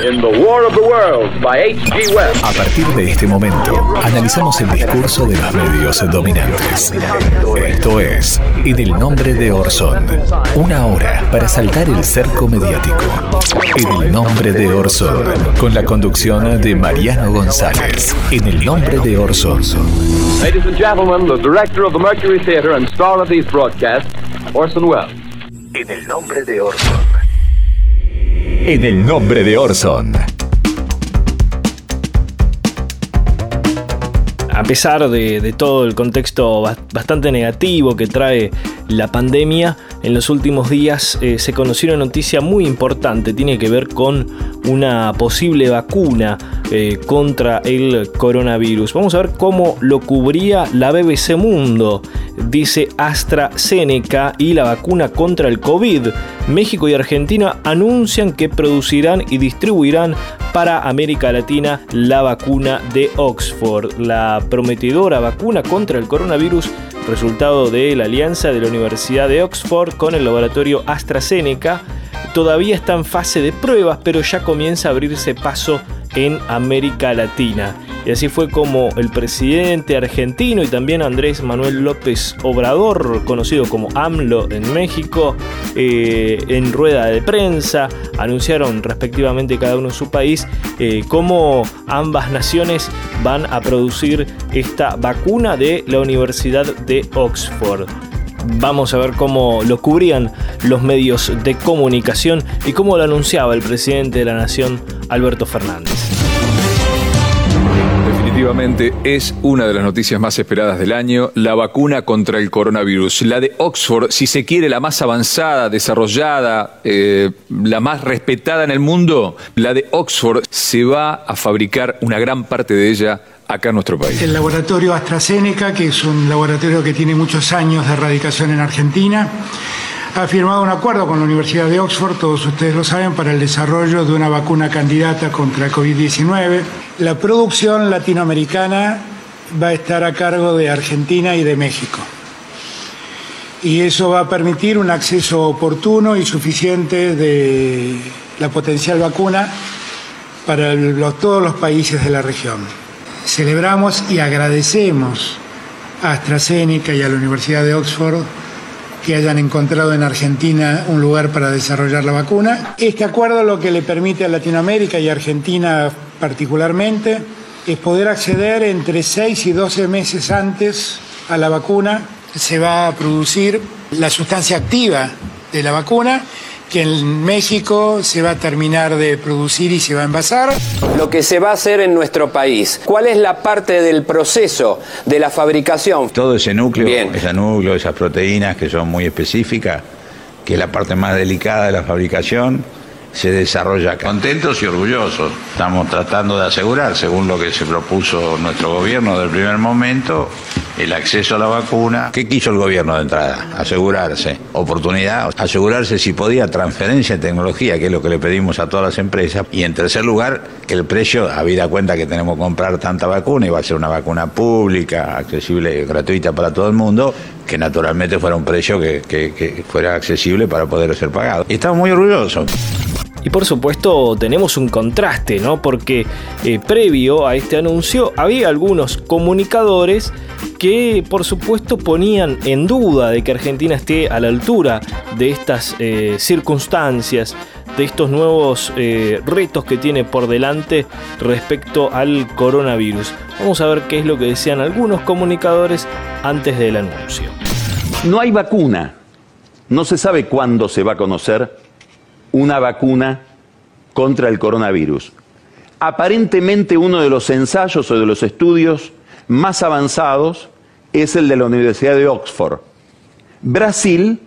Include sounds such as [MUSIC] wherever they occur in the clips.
in The War of the Worlds by H.G. Wells. A partir de este momento, analizamos el discurso de los medios dominantes. Esto es En el nombre de Orson. Una hora para saltar el cerco mediático. En el nombre de Orson. Con la conducción de Mariano González. En el nombre de Orson. Ladies and gentlemen, the director of the Mercury Theater and star of these broadcasts, Orson Welles. En el nombre de Orson. En el nombre de Orson. A pesar de, todo el contexto bas- bastante negativo que trae la pandemia, en los últimos días eh, se conoció una noticia muy importante, tiene que ver con una posible vacuna eh, contra el coronavirus. Vamos a ver cómo lo cubría la BBC Mundo. Dice AstraZeneca y la vacuna contra el COVID. México y Argentina anuncian que producirán y distribuirán para América Latina la vacuna de Oxford, la prometedora vacuna contra el coronavirus, resultado de la alianza de la Universidad de Oxford con el laboratorio AstraZeneca. Todavía está en fase de pruebas, pero ya comienza a abrirse paso en América Latina. Y así fue como el presidente argentino y también Andrés Manuel López Obrador, conocido como AMLO en México, eh, en rueda de prensa, anunciaron respectivamente cada uno en su país eh, cómo ambas naciones van a producir esta vacuna de la Universidad de Oxford. Vamos a ver cómo lo cubrían los medios de comunicación y cómo lo anunciaba el presidente de la nación, Alberto Fernández. Definitivamente es una de las noticias más esperadas del año, la vacuna contra el coronavirus. La de Oxford, si se quiere, la más avanzada, desarrollada, eh, la más respetada en el mundo, la de Oxford se va a fabricar una gran parte de ella acá en nuestro país. El laboratorio AstraZeneca, que es un laboratorio que tiene muchos años de erradicación en Argentina, ha firmado un acuerdo con la Universidad de Oxford, todos ustedes lo saben, para el desarrollo de una vacuna candidata contra el COVID-19. La producción latinoamericana va a estar a cargo de Argentina y de México. Y eso va a permitir un acceso oportuno y suficiente de la potencial vacuna para todos los países de la región. Celebramos y agradecemos a AstraZeneca y a la Universidad de Oxford que hayan encontrado en Argentina un lugar para desarrollar la vacuna. Este acuerdo lo que le permite a Latinoamérica y Argentina particularmente es poder acceder entre 6 y 12 meses antes a la vacuna. Se va a producir la sustancia activa de la vacuna que en México se va a terminar de producir y se va a envasar. lo que se va a hacer en nuestro país. ¿Cuál es la parte del proceso de la fabricación? Todo ese núcleo, Bien. ese núcleo, esas proteínas que son muy específicas, que es la parte más delicada de la fabricación, se desarrolla acá. Contentos y orgullosos. Estamos tratando de asegurar, según lo que se propuso nuestro gobierno del primer momento, el acceso a la vacuna. ¿Qué quiso el gobierno de entrada? Asegurarse. Oportunidad, asegurarse si podía transferencia de tecnología, que es lo que le pedimos a todas las empresas. Y en tercer lugar, que el precio, habida cuenta que tenemos que comprar tanta vacuna, y va a ser una vacuna pública, accesible, gratuita para todo el mundo, que naturalmente fuera un precio que, que- que fuera accesible para poder ser pagado. Y estamos muy orgullosos. Y por supuesto tenemos un contraste, ¿no? Porque eh, previo a este anuncio había algunos comunicadores que por supuesto ponían en duda de que Argentina esté a la altura de estas eh, circunstancias, de estos nuevos eh, retos que tiene por delante respecto al coronavirus. Vamos a ver qué es lo que decían algunos comunicadores antes del anuncio. No hay vacuna. No se sabe cuándo se va a conocer una vacuna contra el coronavirus. Aparentemente uno de los ensayos o de los estudios más avanzados es el de la Universidad de Oxford. Brasil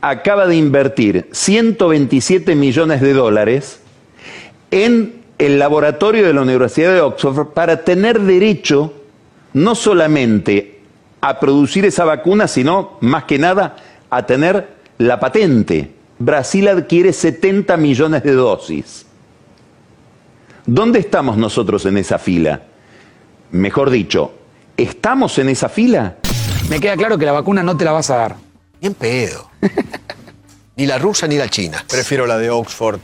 acaba de invertir 127 millones de dólares en el laboratorio de la Universidad de Oxford para tener derecho no solamente a producir esa vacuna, sino más que nada a tener la patente. Brasil adquiere 70 millones de dosis. ¿Dónde estamos nosotros en esa fila? Mejor dicho, ¿estamos en esa fila? Me queda claro que la vacuna no te la vas a dar. Bien pedo. [LAUGHS] ni la rusa ni la china. Prefiero la de Oxford.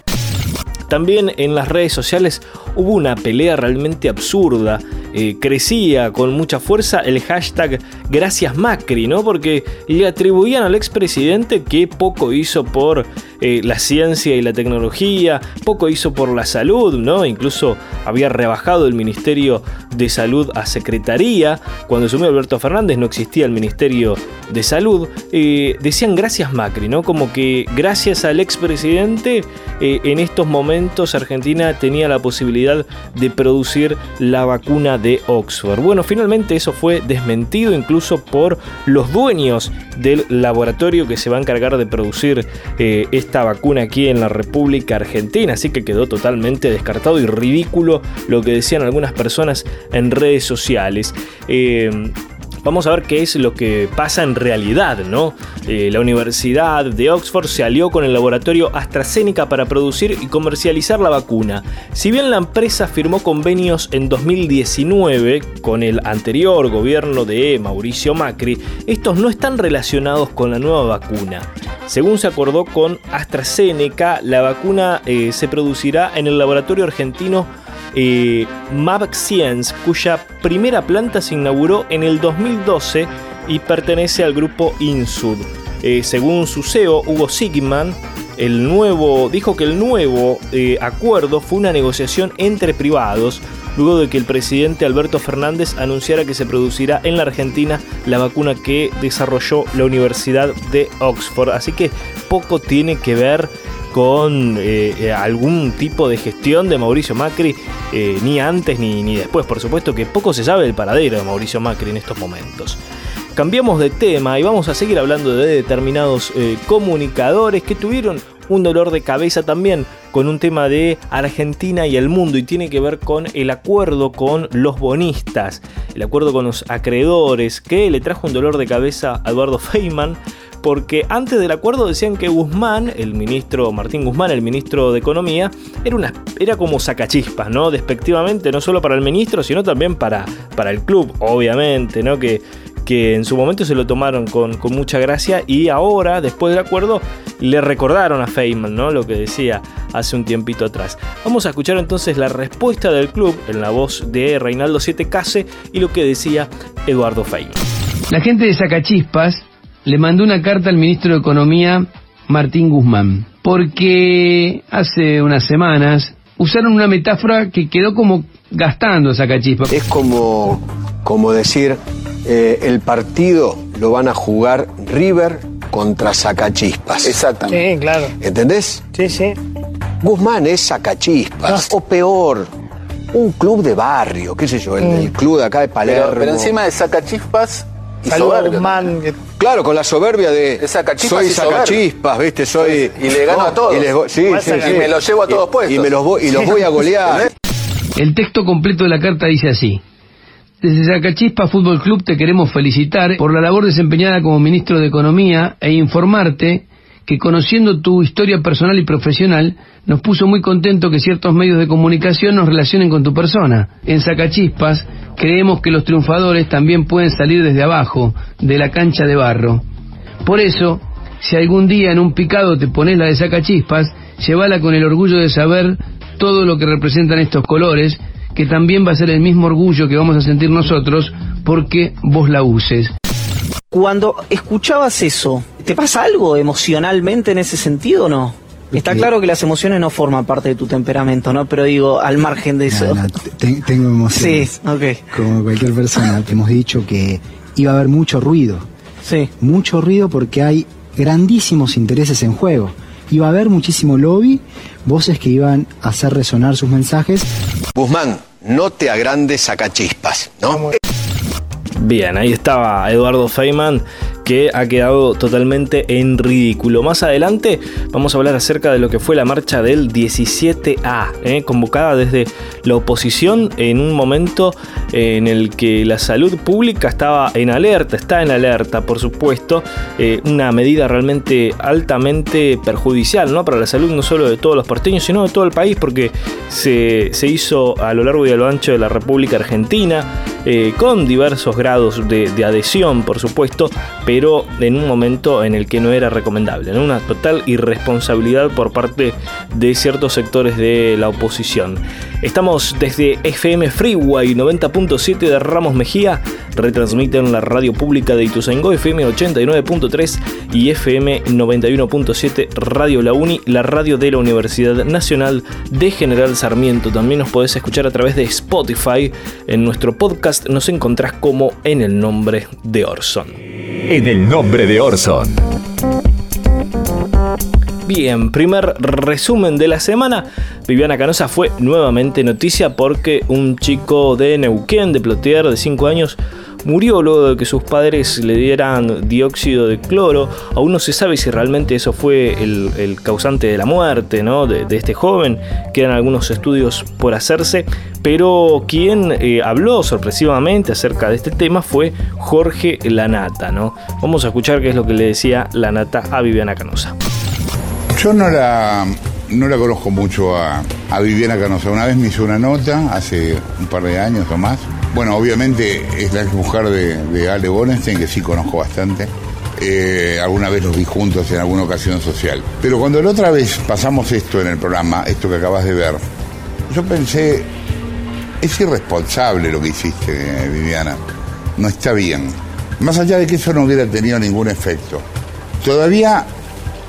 También en las redes sociales hubo una pelea realmente absurda. Eh, crecía con mucha fuerza el hashtag Gracias Macri, ¿no? Porque le atribuían al expresidente que poco hizo por eh, la ciencia y la tecnología, poco hizo por la salud, ¿no? Incluso había rebajado el Ministerio de Salud a Secretaría. Cuando asumió Alberto Fernández no existía el Ministerio de Salud. Eh, decían gracias Macri, ¿no? Como que gracias al expresidente en estos momentos Argentina tenía la posibilidad de producir la vacuna de Oxford. Bueno, finalmente eso fue desmentido incluso por los dueños del laboratorio que se va a encargar de producir eh, esta vacuna aquí en la República Argentina, así que quedó totalmente descartado y ridículo lo que decían algunas personas en redes sociales. Eh, Vamos a ver qué es lo que pasa en realidad, ¿no? Eh, la Universidad de Oxford se alió con el laboratorio AstraZeneca para producir y comercializar la vacuna. Si bien la empresa firmó convenios en 2019 con el anterior gobierno de Mauricio Macri, estos no están relacionados con la nueva vacuna. Según se acordó con AstraZeneca, la vacuna eh, se producirá en el laboratorio argentino eh, Science, cuya primera planta se inauguró en el 2012 y pertenece al grupo Insud. Eh, según su CEO, Hugo Sigman, el nuevo, dijo que el nuevo eh, acuerdo fue una negociación entre privados, luego de que el presidente Alberto Fernández anunciara que se producirá en la Argentina la vacuna que desarrolló la Universidad de Oxford. Así que poco tiene que ver con eh, eh, algún tipo de gestión de Mauricio Macri, eh, ni antes ni, ni después. Por supuesto que poco se sabe del paradero de Mauricio Macri en estos momentos. Cambiamos de tema y vamos a seguir hablando de determinados comunicadores que tuvieron un dolor de cabeza también con un tema de Argentina y el mundo y tiene que ver con el acuerdo con los bonistas, el acuerdo con los acreedores que le trajo un dolor de cabeza a Eduardo Feynman porque antes del acuerdo decían que Guzmán, el ministro Martín Guzmán, el ministro de Economía, era, una, era como sacachispas, ¿no? Despectivamente, no solo para el ministro, sino también para, para el club, obviamente, ¿no? Que, que en su momento se lo tomaron con, con, mucha gracia y ahora, después del acuerdo, le recordaron a Feynman, ¿no? Lo que decía hace un tiempito atrás. Vamos a escuchar entonces la respuesta del club en la voz de Reinaldo Siete Case y lo que decía Eduardo Feynman. La gente de Sacachispas le mandó una carta al ministro de Economía, Martín Guzmán, porque hace unas semanas usaron una metáfora que quedó como gastando esa cachispa. Es como, como decir, eh, el partido lo van a jugar River contra Sacachispas. Exactamente. Sí, claro. ¿Entendés? Sí, sí. Guzmán es Sacachispas. O peor, un club de barrio, qué sé yo, el, club de acá de Palermo. Pero, pero encima de Sacachispas y Guzmán. Claro, con la soberbia de. soy sacachispas, ¿viste? Soy. Y le gano a todos. Y, sí, sí, y me los llevo a todos puestos. Y, me los voy, y los voy a golear. El texto completo de la carta dice así. Desde Sacachispa Fútbol Club te queremos felicitar por la labor desempeñada como ministro de Economía e informarte que conociendo tu historia personal y profesional, nos puso muy contento que ciertos medios de comunicación nos relacionen con tu persona. En Sacachispas creemos que los triunfadores también pueden salir desde abajo, de la cancha de barro. Por eso, si algún día en un picado te pones la de Sacachispas, llévala con el orgullo de saber todo lo que representan estos colores, que también va a ser el mismo orgullo que vamos a sentir nosotros porque vos la uses. Cuando escuchabas eso, ¿te pasa algo emocionalmente en ese sentido o no? Está claro que las emociones no forman parte de tu temperamento, ¿no? Pero digo, al margen de eso. tengo emociones. Sí, ok. Como cualquier persona. Hemos dicho que iba a haber mucho ruido. Sí. Mucho ruido porque hay grandísimos intereses en juego. Iba a haber muchísimo lobby, voces que iban a hacer resonar sus mensajes. Guzmán, no te agrandes a cachispas, ¿no? Bien, ahí estaba Eduardo Feynman que ha quedado totalmente en ridículo. Más adelante vamos a hablar acerca de lo que fue la marcha del 17A, ¿eh? convocada desde la oposición en un momento en el que la salud pública estaba en alerta, está en alerta, por supuesto, eh, una medida realmente altamente perjudicial ¿no? para la salud no solo de todos los porteños, sino de todo el país, porque se, se hizo a lo largo y a lo ancho de la República Argentina, eh, con diversos grados de, de, adhesión, por supuesto, pero en un momento en el que no era recomendable, ¿no? una total irresponsabilidad por parte de ciertos sectores de la oposición. Estamos desde FM Freeway 90.7 de Ramos Mejía, retransmiten la radio pública de Ituzaingó, FM 89.3 y FM 91.7 Radio La Uni, la radio de la Universidad Nacional de General Sarmiento. También nos podés escuchar a través de Spotify. En nuestro podcast nos encontrás como en el nombre de Orson. En el nombre de Orson. Bien, primer resumen de la semana. Viviana Canosa fue nuevamente noticia porque un chico de Neuquén, de Plotier, de 5 años, murió luego de que sus padres le dieran dióxido de cloro. Aún no se sabe si realmente eso fue el, causante de la muerte ¿no? de, de, este joven. Quedan algunos estudios por hacerse. Pero quien eh, habló sorpresivamente acerca de este tema fue Jorge Lanata. ¿no? Vamos a escuchar qué es lo que le decía Lanata a Viviana Canosa. Yo no la, no la conozco mucho a, a Viviana Canosa. Una vez me hizo una nota, hace un par de años o más. Bueno, obviamente es la mujer de, de Ale Borenstein, que sí conozco bastante. Eh, alguna vez los vi juntos en alguna ocasión social. Pero cuando la otra vez pasamos esto en el programa, esto que acabas de ver, yo pensé, es irresponsable lo que hiciste, Viviana. No está bien. Más allá de que eso no hubiera tenido ningún efecto. Todavía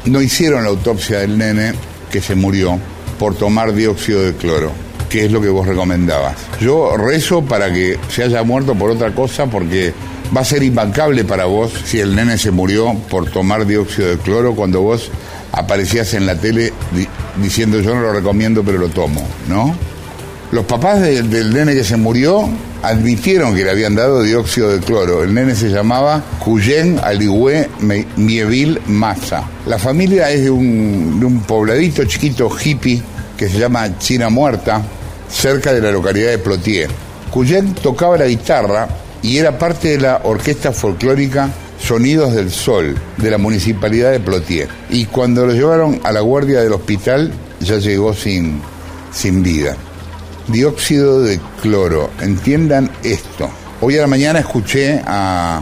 no hicieron la autopsia del nene que se murió por tomar dióxido de cloro, que es lo que vos recomendabas. Yo rezo para que se haya muerto por otra cosa porque va a ser imbancable para vos si el nene se murió por tomar dióxido de cloro cuando vos aparecías en la tele di diciendo yo no lo recomiendo pero lo tomo, ¿no? Los papás de, del nene que se murió admitieron que le habían dado dióxido de cloro. El nene se llamaba Cuyen Aligüe Mieville Massa. La familia es de un, de un pobladito chiquito hippie que se llama China Muerta, cerca de la localidad de Plotier. Cuyen tocaba la guitarra y era parte de la orquesta folclórica Sonidos del Sol de la municipalidad de Plotier. Y cuando lo llevaron a la guardia del hospital ya llegó sin, sin vida dióxido de cloro. Entiendan esto. Hoy a la mañana escuché a,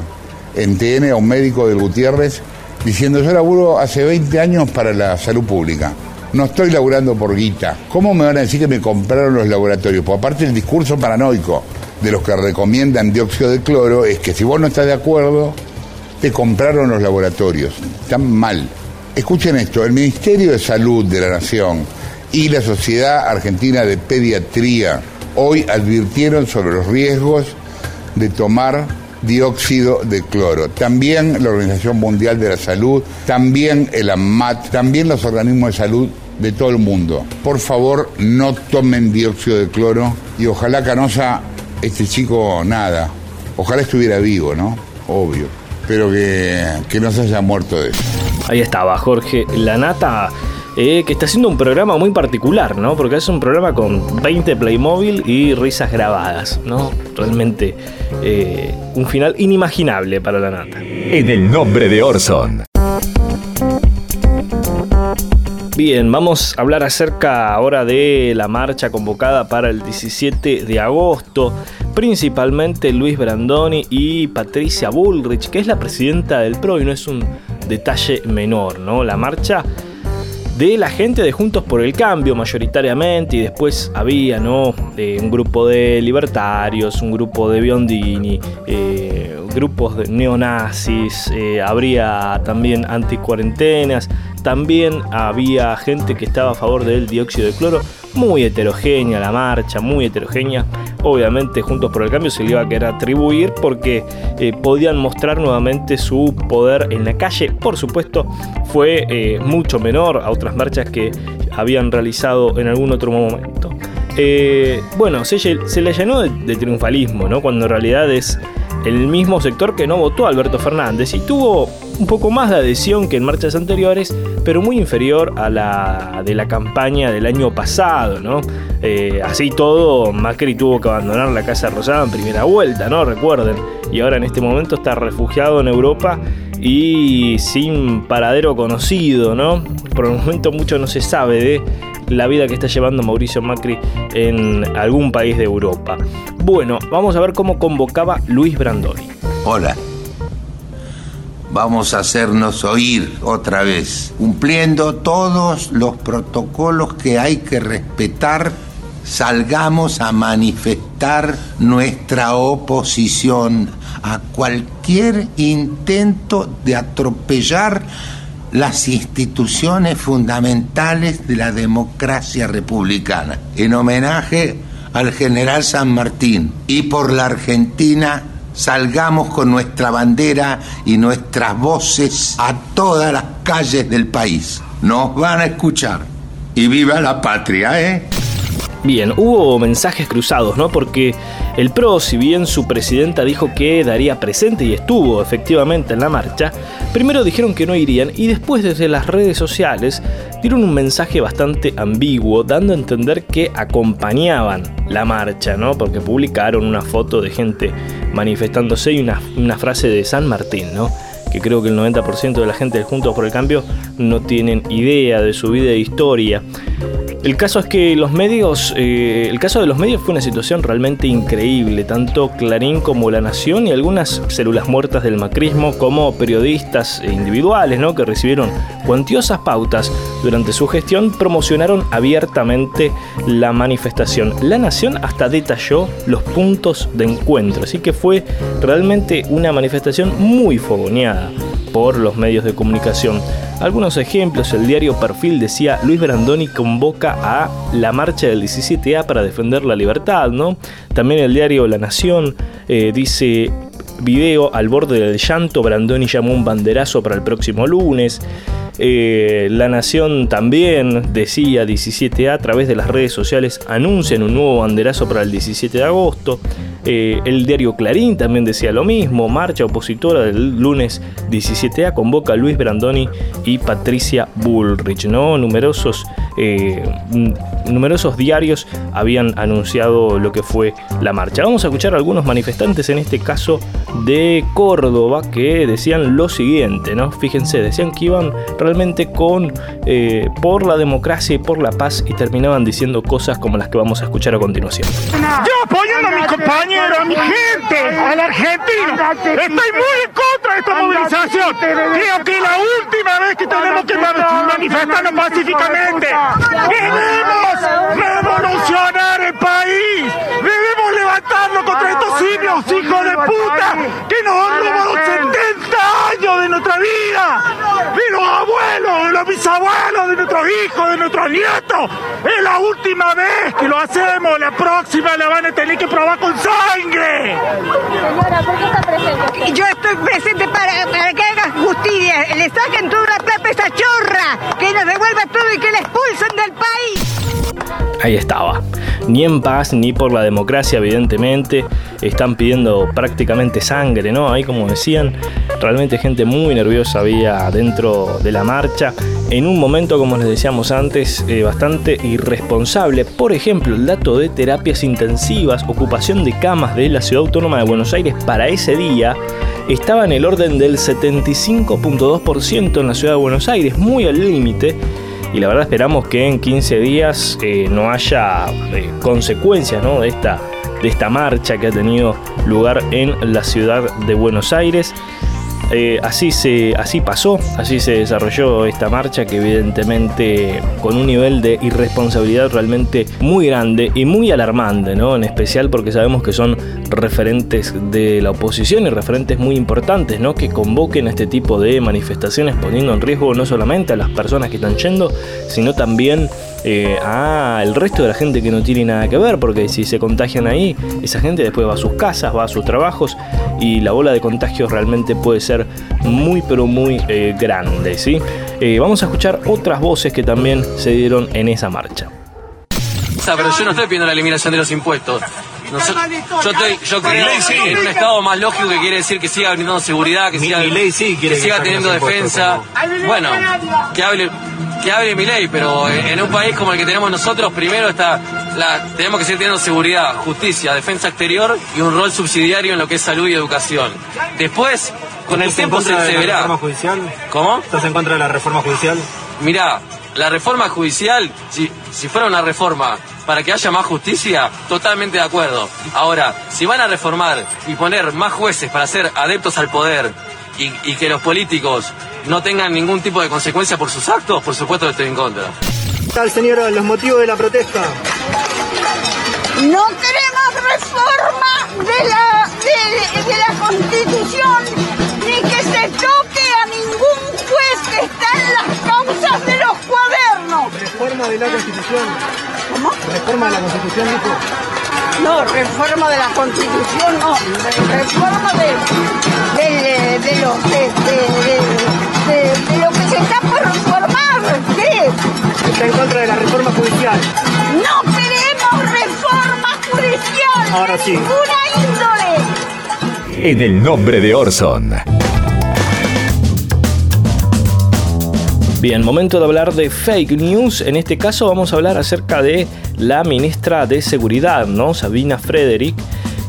en TN a un médico del Gutiérrez diciendo yo laburo hace 20 años para la salud pública. No estoy laburando por guita. ¿Cómo me van a decir que me compraron los laboratorios? Pues aparte el discurso paranoico de los que recomiendan dióxido de cloro es que si vos no estás de acuerdo, te compraron los laboratorios. Están mal. Escuchen esto, el Ministerio de Salud de la Nación y la Sociedad Argentina de Pediatría hoy advirtieron sobre los riesgos de tomar dióxido de cloro. También la Organización Mundial de la Salud, también el AMAT, también los organismos de salud de todo el mundo. Por favor, no tomen dióxido de cloro y ojalá Canosa, este chico, nada. Ojalá estuviera vivo, ¿no? Obvio. Pero que, que no se haya muerto de eso. Ahí estaba, Jorge. La nata eh, que está haciendo un programa muy particular, ¿no? Porque es un programa con 20 Playmobil y risas grabadas, ¿no? Realmente eh, un final inimaginable para la nata. En el nombre de Orson. Bien, vamos a hablar acerca ahora de la marcha convocada para el 17 de agosto. Principalmente Luis Brandoni y Patricia Bullrich, que es la presidenta del PRO y no es un detalle menor, ¿no? La marcha de la gente de Juntos por el Cambio mayoritariamente y después había ¿no? Un grupo de libertarios, un grupo de Biondini, eh, grupos de neonazis, eh, habría también anticuarentenas, también había gente que estaba a favor del dióxido de cloro, muy heterogénea la marcha, muy heterogénea. Obviamente Juntos por el Cambio se le iba a querer atribuir porque eh, podían mostrar nuevamente su poder en la calle. Por supuesto, fue eh, mucho menor a otras marchas que habían realizado en algún otro momento. Eh, bueno, se, se, le llenó de, de triunfalismo, ¿no? Cuando en realidad es el mismo sector que no votó Alberto Fernández y tuvo un poco más de adhesión que en marchas anteriores, pero muy inferior a la de la campaña del año pasado, ¿no? Eh, así todo, Macri tuvo que abandonar la Casa Rosada en primera vuelta, ¿no? Recuerden. Y ahora en este momento está refugiado en Europa y sin paradero conocido, ¿no? Por el momento mucho no se sabe de la vida que está llevando Mauricio Macri en algún país de Europa. Bueno, vamos a ver cómo convocaba Luis Brandoni. Hola. Vamos a hacernos oír otra vez, cumpliendo todos los protocolos que hay que respetar. Salgamos a manifestar nuestra oposición a cualquier intento de atropellar las instituciones fundamentales de la democracia republicana, en homenaje al general San Martín y por la Argentina salgamos con nuestra bandera y nuestras voces a todas las calles del país. Nos van a escuchar. Y viva la patria, ¿eh? Bien, hubo mensajes cruzados, ¿no? Porque el PRO, si bien su presidenta dijo que daría presente y estuvo efectivamente en la marcha, primero dijeron que no irían y después desde las redes sociales dieron un mensaje bastante ambiguo, dando a entender que acompañaban la marcha, ¿no? Porque publicaron una foto de gente manifestándose y una, una frase de San Martín, ¿no? que creo que el 90% de la gente de Juntos por el Cambio no tienen idea de su vida e historia. El caso es que los medios, eh, el caso de los medios fue una situación realmente increíble, tanto Clarín como La Nación y algunas células muertas del macrismo como periodistas individuales, ¿no? que recibieron cuantiosas pautas durante su gestión, promocionaron abiertamente la manifestación. La Nación hasta detalló los puntos de encuentro, así que fue realmente una manifestación muy fogoneada por los medios de comunicación. Algunos ejemplos, el diario Perfil decía Luis Brandoni convoca a la marcha del 17A para defender la libertad, ¿no? También el diario La Nación eh, dice video al borde del llanto, Brandoni llamó un banderazo para el próximo lunes. Eh, la Nación también decía 17A a través de las redes sociales anuncian un nuevo banderazo para el 17 de agosto. Eh, el diario Clarín también decía lo mismo. Marcha opositora del lunes 17A convoca a Luis Brandoni y Patricia Bullrich. ¿no? Numerosos, eh, numerosos diarios habían anunciado lo que fue la marcha. Vamos a escuchar a algunos manifestantes, en este caso de Córdoba, que decían lo siguiente. ¿no? Fíjense, decían que iban realmente con eh, por la democracia y por la paz y terminaban diciendo cosas como las que vamos a escuchar a continuación. Yo apoyando a mi compañero, a mi gente, a la Argentina. Estoy muy en contra de esta movilización. Creo que es la última vez que tenemos que manifestarnos pacíficamente. Debemos revolucionar el país. Debemos levantarlo contra estos simios, hijos de puta, que nos han robado 70 años de nuestra vida. De los abuelos, de los bisabuelos, de nuestros hijos, de nuestros nietos. Es la última vez que lo hacemos. La próxima la van a tener que probar con sangre. Señora, ¿por qué está presente? Yo estoy presente para, para que haga justicia. Le saquen toda la plata a esa chorra. Que nos devuelva todo y que la expulsen del país. Ahí estaba. Ni en paz ni por la democracia, evidentemente. Están pidiendo prácticamente sangre, ¿no? Ahí, como decían, realmente gente muy nerviosa había dentro de la marcha. En un momento, como les decíamos antes, eh, bastante irresponsable. Por ejemplo, el dato de terapias intensivas, ocupación de camas de la Ciudad Autónoma de Buenos Aires para ese día estaba en el orden del 75.2% en la Ciudad de Buenos Aires, muy al límite y la verdad esperamos que en 15 días eh, no haya eh, consecuencias ¿no? de, esta, de esta marcha que ha tenido lugar en la ciudad de Buenos Aires. Eh, así, se, así pasó, así se desarrolló esta marcha que evidentemente con un nivel de irresponsabilidad realmente muy grande y muy alarmante, ¿no? En especial porque sabemos que son referentes de la oposición y referentes muy importantes, ¿no? Que convoquen este tipo de manifestaciones poniendo en riesgo no solamente a las personas que están yendo, sino también eh, a el resto de la gente que no tiene nada que ver, porque si se contagian ahí, esa gente después va a sus casas, va a sus trabajos y la bola de contagios realmente puede ser muy pero muy eh, grande, ¿sí? Eh, vamos a escuchar otras voces que también se dieron en esa marcha. Pero yo no estoy pidiendo la eliminación de los impuestos. Yo, estoy, yo creo sí. en un estado más lógico que quiere decir que siga brindando seguridad, que Mi- siga, sí que teniendo defensa. Bueno, que hable, que hable mi ley, pero en, un país como el que tenemos nosotros, primero está la, tenemos que seguir teniendo seguridad, justicia, defensa exterior y un rol subsidiario en lo que es salud y educación. Después, con el ¿Estás en tiempo se, se la verá. reforma judicial? ¿Cómo? ¿Estás en contra de la reforma judicial? Mirá, la reforma judicial, si, si fuera una reforma para que haya más justicia, totalmente de acuerdo. Ahora, si van a reformar y poner más jueces para ser adeptos al poder y, y que los políticos no tengan ningún tipo de consecuencia por sus actos, por supuesto que estoy en contra. tal, señora? Los motivos de la protesta. No queremos reforma de la, de, de la Constitución ni que se toque a ningún juez que está en las causas de los cuadernos. Reforma de la Constitución. ¿Cómo? Reforma de la Constitución, dijo. No, reforma de la Constitución, no. Reforma de, de, de, los- de, de- Ahora sí. ninguna índole. En el nombre de Orson. Bien, momento de hablar de fake news. En este caso vamos a hablar acerca de la ministra de Seguridad, ¿no? Sabina Frederick,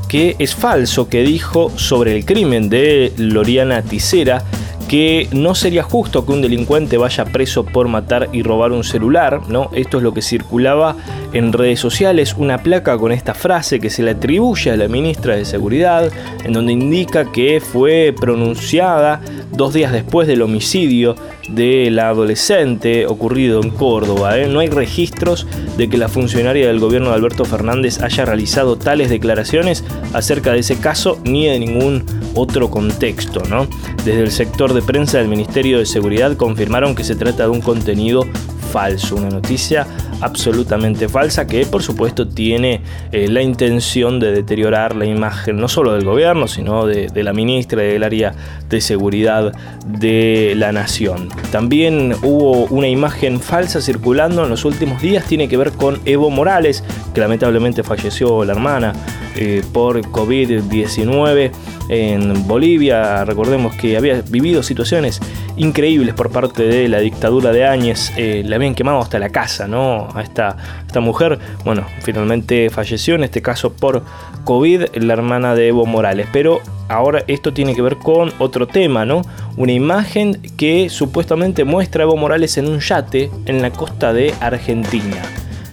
que es falso que dijo sobre el crimen de Loriana Ticera que no sería justo que un delincuente vaya preso por matar y robar un celular, ¿no? Esto es lo que circulaba en redes sociales, una placa con esta frase que se le atribuye a la ministra de Seguridad, en donde indica que fue pronunciada dos días después del homicidio de la adolescente ocurrido en Córdoba. ¿eh? No hay registros de que la funcionaria del gobierno de Alberto Fernández haya realizado tales declaraciones acerca de ese caso ni de ningún otro contexto. ¿no? Desde el sector de prensa del Ministerio de Seguridad confirmaron que se trata de un contenido falso, una noticia absolutamente falsa que por supuesto tiene eh, la intención de deteriorar la imagen no solo del gobierno, sino de, de la ministra y del área de seguridad de la nación. También hubo una imagen falsa circulando en los últimos días, tiene que ver con Evo Morales, que lamentablemente falleció la hermana eh, por COVID-19 en Bolivia. Recordemos que había vivido situaciones increíbles por parte de la dictadura de Áñez. Eh, le habían quemado hasta la casa, ¿no? A esta, esta mujer. Bueno, finalmente falleció, en este caso por COVID, la hermana de Evo Morales. Pero ahora esto tiene que ver con otro tema, ¿no? Una imagen que supuestamente muestra a Evo Morales en un yate en la costa de Argentina.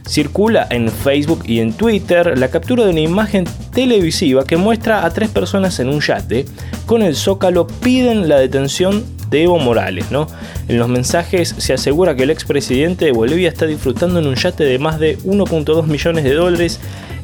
Circula en Facebook y en Twitter la captura de una imagen televisiva que muestra a tres personas en un yate. Con el zócalo piden la detención de Evo Morales, ¿no? En los mensajes se asegura que el expresidente de Bolivia está disfrutando en un yate de más de 1.2 millones de dólares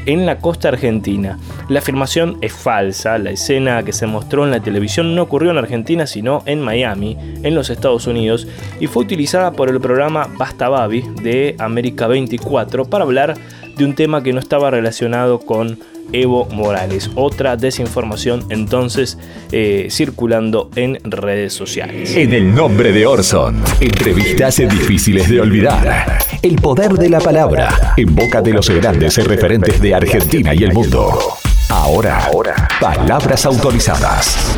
en la costa argentina. La afirmación es falsa, la escena que se mostró en la televisión no ocurrió en Argentina sino en Miami, en los Estados Unidos, y fue utilizada por el programa Basta Babi de América 24 para hablar de un tema que no estaba relacionado con Evo Morales. Otra desinformación entonces eh, circulando en redes sociales. En el nombre de Orson. Entrevistas difíciles de olvidar. El poder de la palabra. En boca de los grandes referentes de Argentina y el mundo. Ahora, ahora, palabras autorizadas.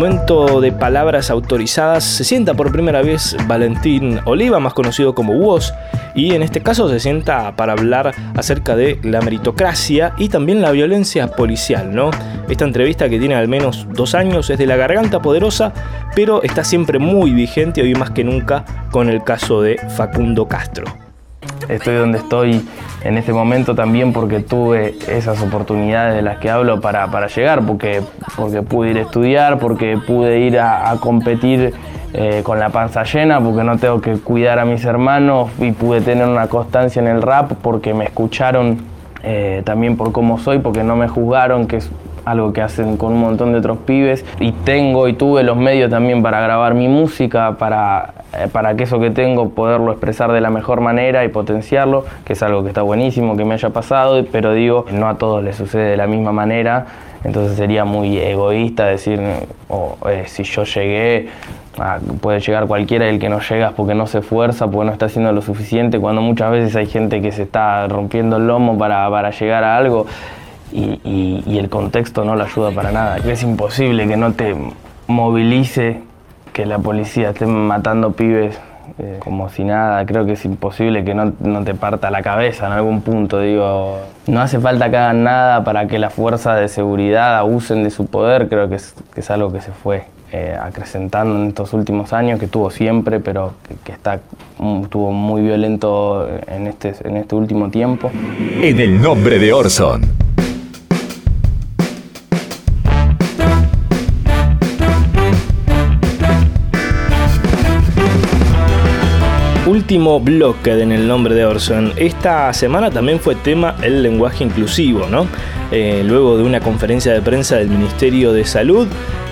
Momento de palabras autorizadas. Se sienta por primera vez Valentín Oliva, más conocido como Woz, y en este caso se sienta para hablar acerca de la meritocracia y también la violencia policial, ¿no? Esta entrevista que tiene al menos dos años es de la garganta poderosa, pero está siempre muy vigente hoy más que nunca con el caso de Facundo Castro. Estoy donde estoy en este momento también porque tuve esas oportunidades de las que hablo para, para llegar, porque, porque pude ir a estudiar, porque pude ir a, competir eh, con la panza llena, porque no tengo que cuidar a mis hermanos y pude tener una constancia en el rap porque me escucharon eh, también por cómo soy, porque no me juzgaron, que es algo que hacen con un montón de otros pibes. Y tengo y tuve los medios también para grabar mi música, para, para que eso que tengo poderlo expresar de la mejor manera y potenciarlo, que es algo que está buenísimo que me haya pasado, pero digo, no a todos les sucede de la misma manera. Entonces sería muy egoísta decir, o, eh, si yo llegué, ah, puede llegar cualquiera el que no llega porque no se esfuerza, porque no está haciendo lo suficiente, cuando muchas veces hay gente que se está rompiendo el lomo para, para llegar a algo y, y- y el contexto no lo ayuda para nada. Es imposible que no te movilice que la policía esté matando pibes eh, como si nada, creo que es imposible que no, no te parta la cabeza en algún punto, digo, no hace falta que hagan nada para que las fuerzas de seguridad abusen de su poder, creo que es, es algo que se fue eh, acrecentando en estos últimos años, que tuvo siempre, pero que, está, estuvo muy violento en este, en este último tiempo. En el nombre de Orson. Último bloque de en el nombre de Orson. Esta semana también fue tema el lenguaje inclusivo, ¿no? Eh, luego de una conferencia de prensa del Ministerio de Salud.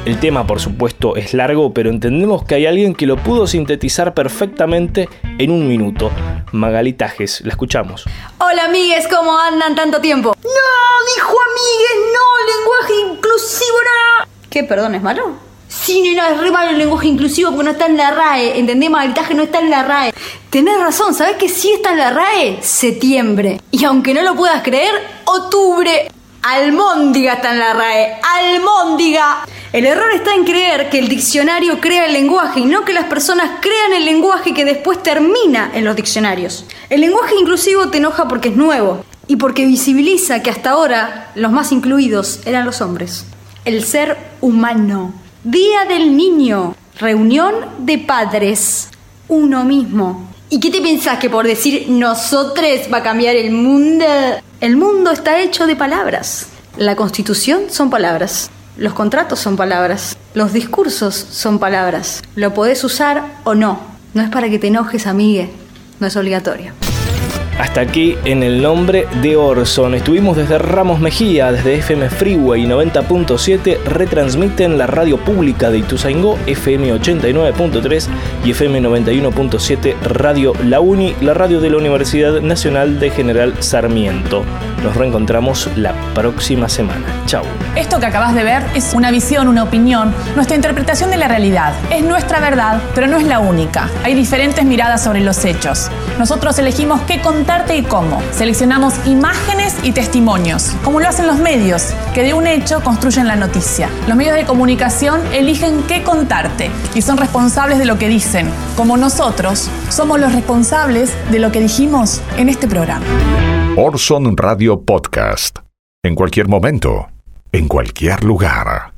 El tema, por supuesto, es largo, pero entendemos que hay alguien que lo pudo sintetizar perfectamente en un minuto. Magali Tajes, la escuchamos. Hola amigues, ¿cómo andan tanto tiempo? No, dijo amigues, no, lenguaje inclusivo, no. ¿Qué, perdón, es malo? Sí, nena, es re malo el lenguaje inclusivo porque no está en la RAE. ¿Entendés? Magalitaje no está en la RAE. Tenés razón, ¿sabés que sí está en la RAE? Septiembre. Y aunque no lo puedas creer, octubre. Almóndiga está en la RAE. Almóndiga. El error está en creer que el diccionario crea el lenguaje y no que las personas crean el lenguaje que después termina en los diccionarios. El lenguaje inclusivo te enoja porque es nuevo y porque visibiliza que hasta ahora los más incluidos eran los hombres. El ser humano. Día del niño. Reunión de padres. Uno mismo. ¿Y qué te pensás que por decir nosotros va a cambiar el mundo? El mundo está hecho de palabras. La constitución son palabras. Los contratos son palabras. Los discursos son palabras. Lo podés usar o no. No es para que te enojes, amigue. No es obligatorio. Hasta aquí en el nombre de Orson. Estuvimos desde Ramos Mejía, desde FM Freeway 90.7, retransmiten la radio pública de Ituzaingó, FM 89.3 y FM 91.7, Radio La Uni, la radio de la Universidad Nacional de General Sarmiento. Nos reencontramos la próxima semana. Chao. Esto que acabas de ver es una visión, una opinión, nuestra interpretación de la realidad. Es nuestra verdad, pero no es la única. Hay diferentes miradas sobre los hechos. Nosotros elegimos qué contarte y cómo. Seleccionamos imágenes y testimonios, como lo hacen los medios, que de un hecho construyen la noticia. Los medios de comunicación eligen qué contarte y son responsables de lo que dicen, como nosotros somos los responsables de lo que dijimos en este programa. Orson Radio Podcast. En cualquier momento, en cualquier lugar.